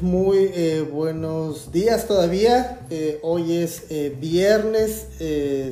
Muy eh, buenos días todavía. Eh, hoy es eh, viernes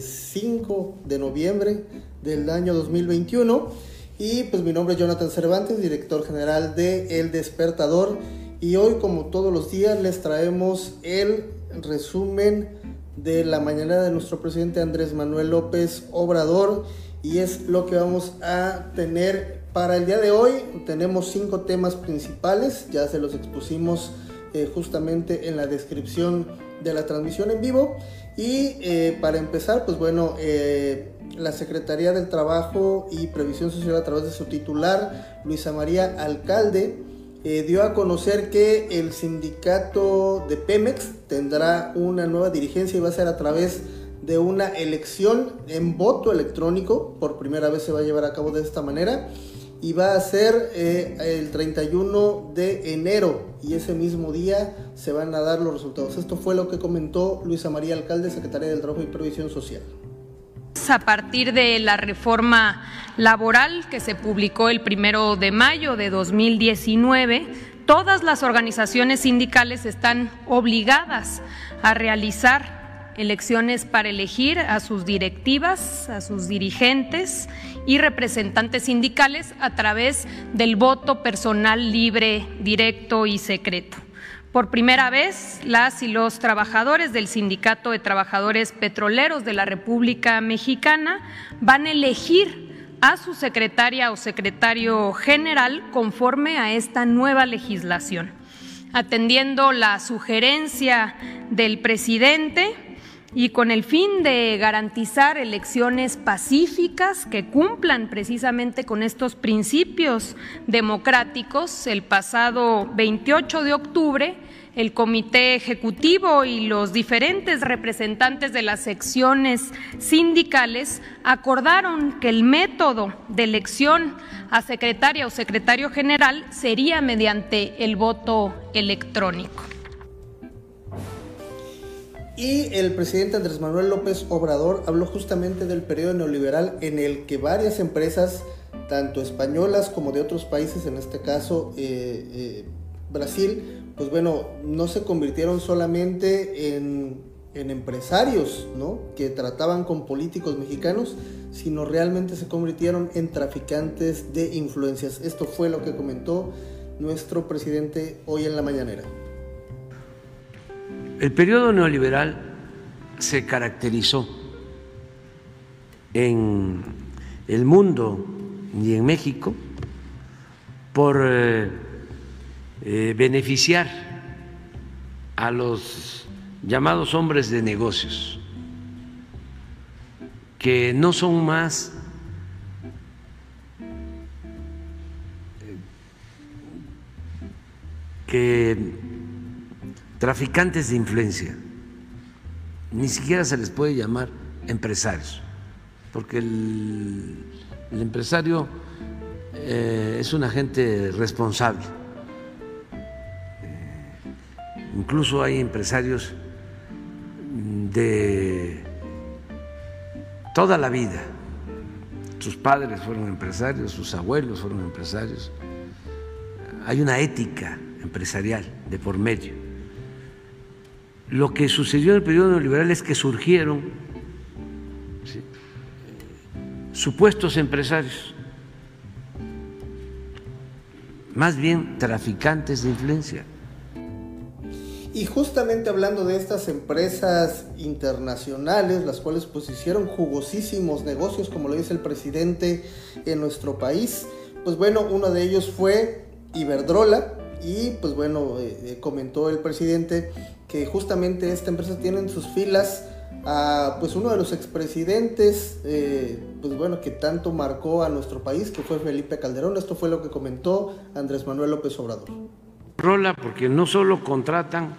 5 de noviembre del año 2021 y pues mi nombre es Jonathan Cervantes, director general de El Despertador. Y hoy como todos los días les traemos el resumen de la mañana de nuestro presidente Andrés Manuel López Obrador. Y es lo que vamos a tener para el día de hoy. Tenemos cinco temas principales, ya se los expusimos eh, justamente en la descripción de la transmisión en vivo. Y eh, para empezar, pues bueno, eh, la Secretaría del Trabajo y Previsión Social a través de su titular, Luisa María Alcalde, dio a conocer que el sindicato de Pemex tendrá una nueva dirigencia y va a ser a través de una elección en voto electrónico. Por primera vez se va a llevar a cabo de esta manera y va a ser eh, el 31 de enero y ese mismo día se van a dar los resultados. Esto fue lo que comentó Luisa María Alcalde, secretaria del Trabajo y Previsión Social. A partir de la reforma laboral que se publicó el primero de mayo de 2019, todas las organizaciones sindicales están obligadas a realizar elecciones para elegir a sus directivas, a sus dirigentes y representantes sindicales a través del voto personal libre, directo y secreto. Por primera vez, las y los trabajadores del Sindicato de Trabajadores Petroleros de la República Mexicana van a elegir a su secretaria o secretario general conforme a esta nueva legislación. Atendiendo la sugerencia del presidente, y con el fin de garantizar elecciones pacíficas que cumplan precisamente con estos principios democráticos, el pasado 28 de octubre el Comité Ejecutivo y los diferentes representantes de las secciones sindicales acordaron que el método de elección a secretaria o secretario general sería mediante el voto electrónico. Y el presidente Andrés Manuel López Obrador habló justamente del periodo neoliberal en el que varias empresas, tanto españolas como de otros países, en este caso eh, eh, Brasil, pues bueno, no se convirtieron solamente en, en empresarios, ¿no? Que trataban con políticos mexicanos, sino realmente se convirtieron en traficantes de influencias. Esto fue lo que comentó nuestro presidente hoy en la mañanera. El periodo neoliberal se caracterizó en el mundo y en México por eh, eh, beneficiar a los llamados hombres de negocios, que no son más que traficantes de influencia. Ni siquiera se les puede llamar empresarios, porque el, empresario eh, es un agente responsable. Eh, incluso hay empresarios de toda la vida. Sus padres fueron empresarios, sus abuelos fueron empresarios. Hay una ética empresarial de por medio. Lo que sucedió en el periodo neoliberal es que surgieron supuestos empresarios, más bien traficantes de influencia. Y justamente hablando de estas empresas internacionales, las cuales pues hicieron jugosísimos negocios, como lo dice el presidente en nuestro país, pues bueno, uno de ellos fue Iberdrola, y pues bueno, eh, eh, comentó el presidente que justamente esta empresa tiene en sus filas a pues uno de los expresidentes, eh, pues bueno, que tanto marcó a nuestro país, que fue Felipe Calderón. Esto fue lo que comentó Andrés Manuel López Obrador. Rola porque no solo contratan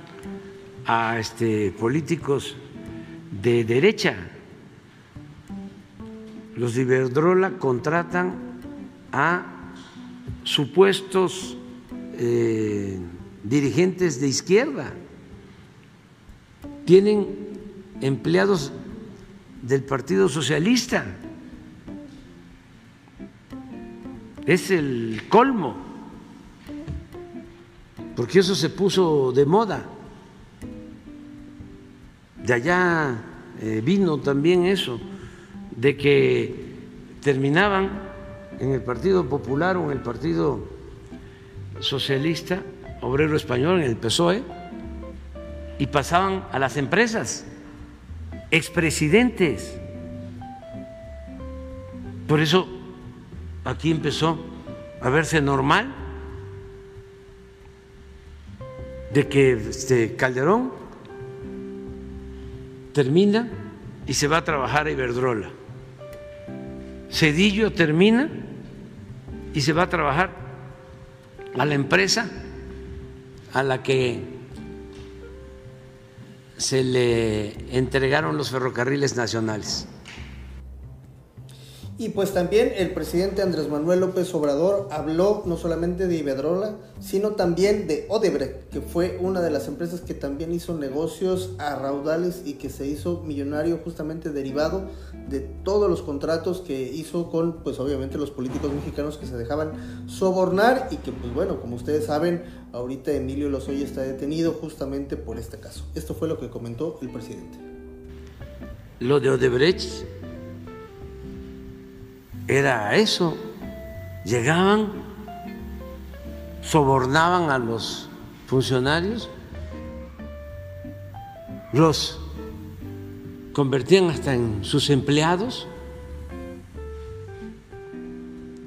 a este, políticos de derecha, los de Iberdrola contratan a supuestos eh, dirigentes de izquierda, tienen empleados del Partido Socialista. Es el colmo. porque eso se puso de moda. De allá eh, vino también eso, de que terminaban en el Partido Popular o en el Partido Socialista, Obrero Español, en el PSOE, y pasaban a las empresas, expresidentes. Por eso aquí empezó a verse normal de que este Calderón termina y se va a trabajar a Iberdrola. Cedillo termina y se va a trabajar a la empresa a la que se le entregaron los ferrocarriles nacionales. Y pues también el presidente Andrés Manuel López Obrador habló no solamente de Iberdrola, sino también de Odebrecht, que fue una de las empresas que también hizo negocios a raudales y que se hizo millonario justamente derivado de todos los contratos que hizo con, pues obviamente los políticos mexicanos que se dejaban sobornar y que pues bueno, como ustedes saben, ahorita Emilio Lozoya está detenido justamente por este caso. Esto fue lo que comentó el presidente. Lo de Odebrecht era eso. Llegaban, sobornaban a los funcionarios, los convertían hasta en sus empleados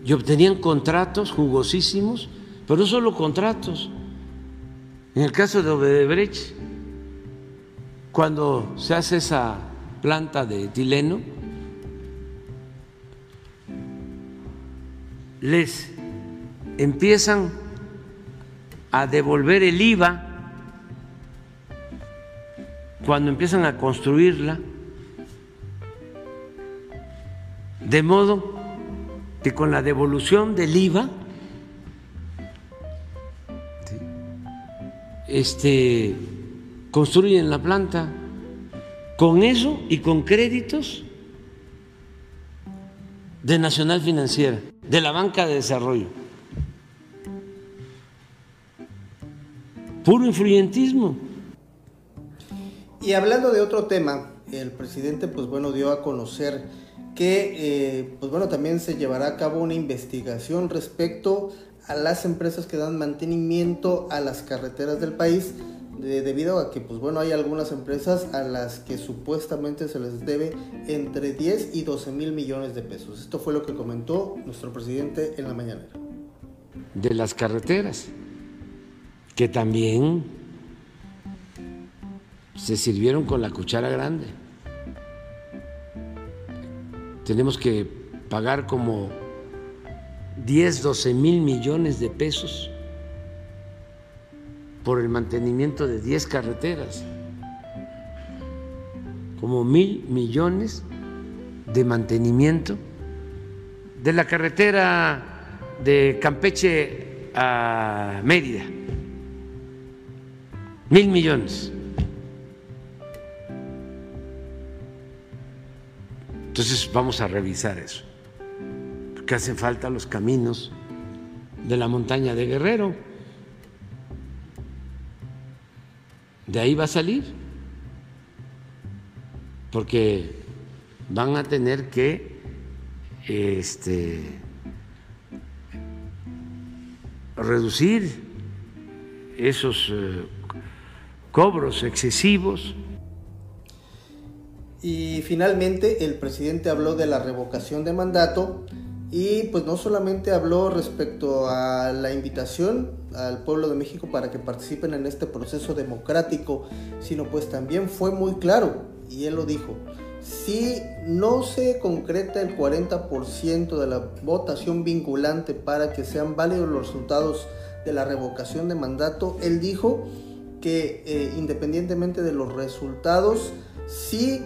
y obtenían contratos jugosísimos, pero no solo contratos. En el caso de Odebrecht, cuando se hace esa planta de etileno, les empiezan a devolver el IVA cuando empiezan a construirla, de modo que con la devolución del IVA, este, construyen la planta. Con eso y con créditos de Nacional Financiera, de la banca de desarrollo. Puro influyentismo. Y hablando de otro tema, el presidente pues bueno dio a conocer que eh, pues bueno también se llevará a cabo una investigación respecto a las empresas que dan mantenimiento a las carreteras del país debido a que pues bueno hay algunas empresas a las que supuestamente se les debe entre 10 y 12 mil millones de pesos. Esto fue lo que comentó nuestro presidente en la mañanera. De las carreteras, que también se sirvieron con la cuchara grande. Tenemos que pagar como 10, 12 mil millones de pesos por el mantenimiento de 10 carreteras, como mil millones de mantenimiento de la carretera de Campeche a Mérida, mil millones. Entonces vamos a revisar eso, porque hacen falta los caminos de la montaña de Guerrero. De ahí va a salir, porque van a tener que este, reducir esos eh, cobros excesivos. Y finalmente el presidente habló de la revocación de mandato y pues no solamente habló respecto a la invitación al pueblo de México para que participen en este proceso democrático, sino pues también fue muy claro, y él lo dijo, si no se concreta el 40% de la votación vinculante para que sean válidos los resultados de la revocación de mandato, él dijo que eh, independientemente de los resultados, si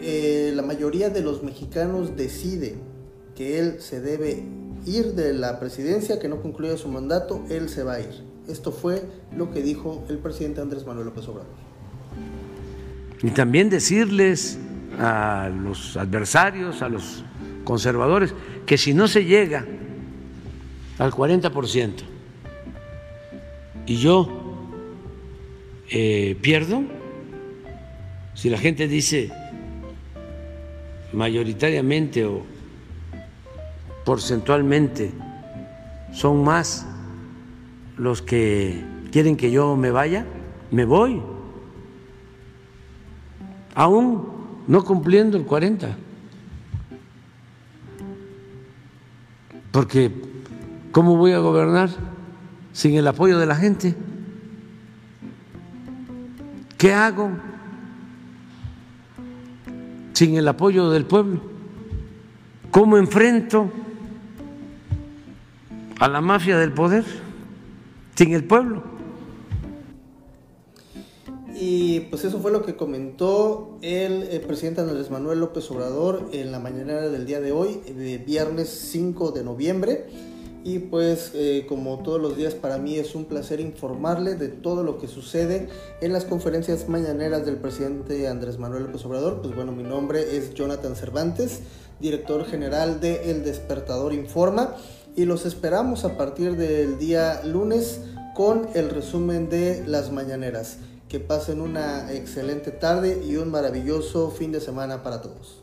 eh, la mayoría de los mexicanos decide que él se debe ir de la presidencia, que no concluya su mandato, él se va a ir. Esto fue lo que dijo el presidente Andrés Manuel López Obrador. Y también decirles a los adversarios, a los conservadores, que si no se llega al 40%, y yo eh, pierdo. Si la gente dice mayoritariamente o porcentualmente son más los que quieren que yo me vaya, me voy, aún no cumpliendo el 40. Porque ¿cómo voy a gobernar sin el apoyo de la gente? ¿Qué hago sin el apoyo del pueblo? ¿Cómo enfrento a la mafia del poder sin el pueblo? Y pues eso fue lo que comentó el, presidente Andrés Manuel López Obrador en la mañana del día de hoy, de viernes 5 de noviembre. Y pues eh, como todos los días para mí es un placer informarle de todo lo que sucede en las conferencias mañaneras del presidente Andrés Manuel López Obrador. Pues bueno, mi nombre es Jonathan Cervantes, director general de El Despertador Informa. Y los esperamos a partir del día lunes con el resumen de las mañaneras. Que pasen una excelente tarde y un maravilloso fin de semana para todos.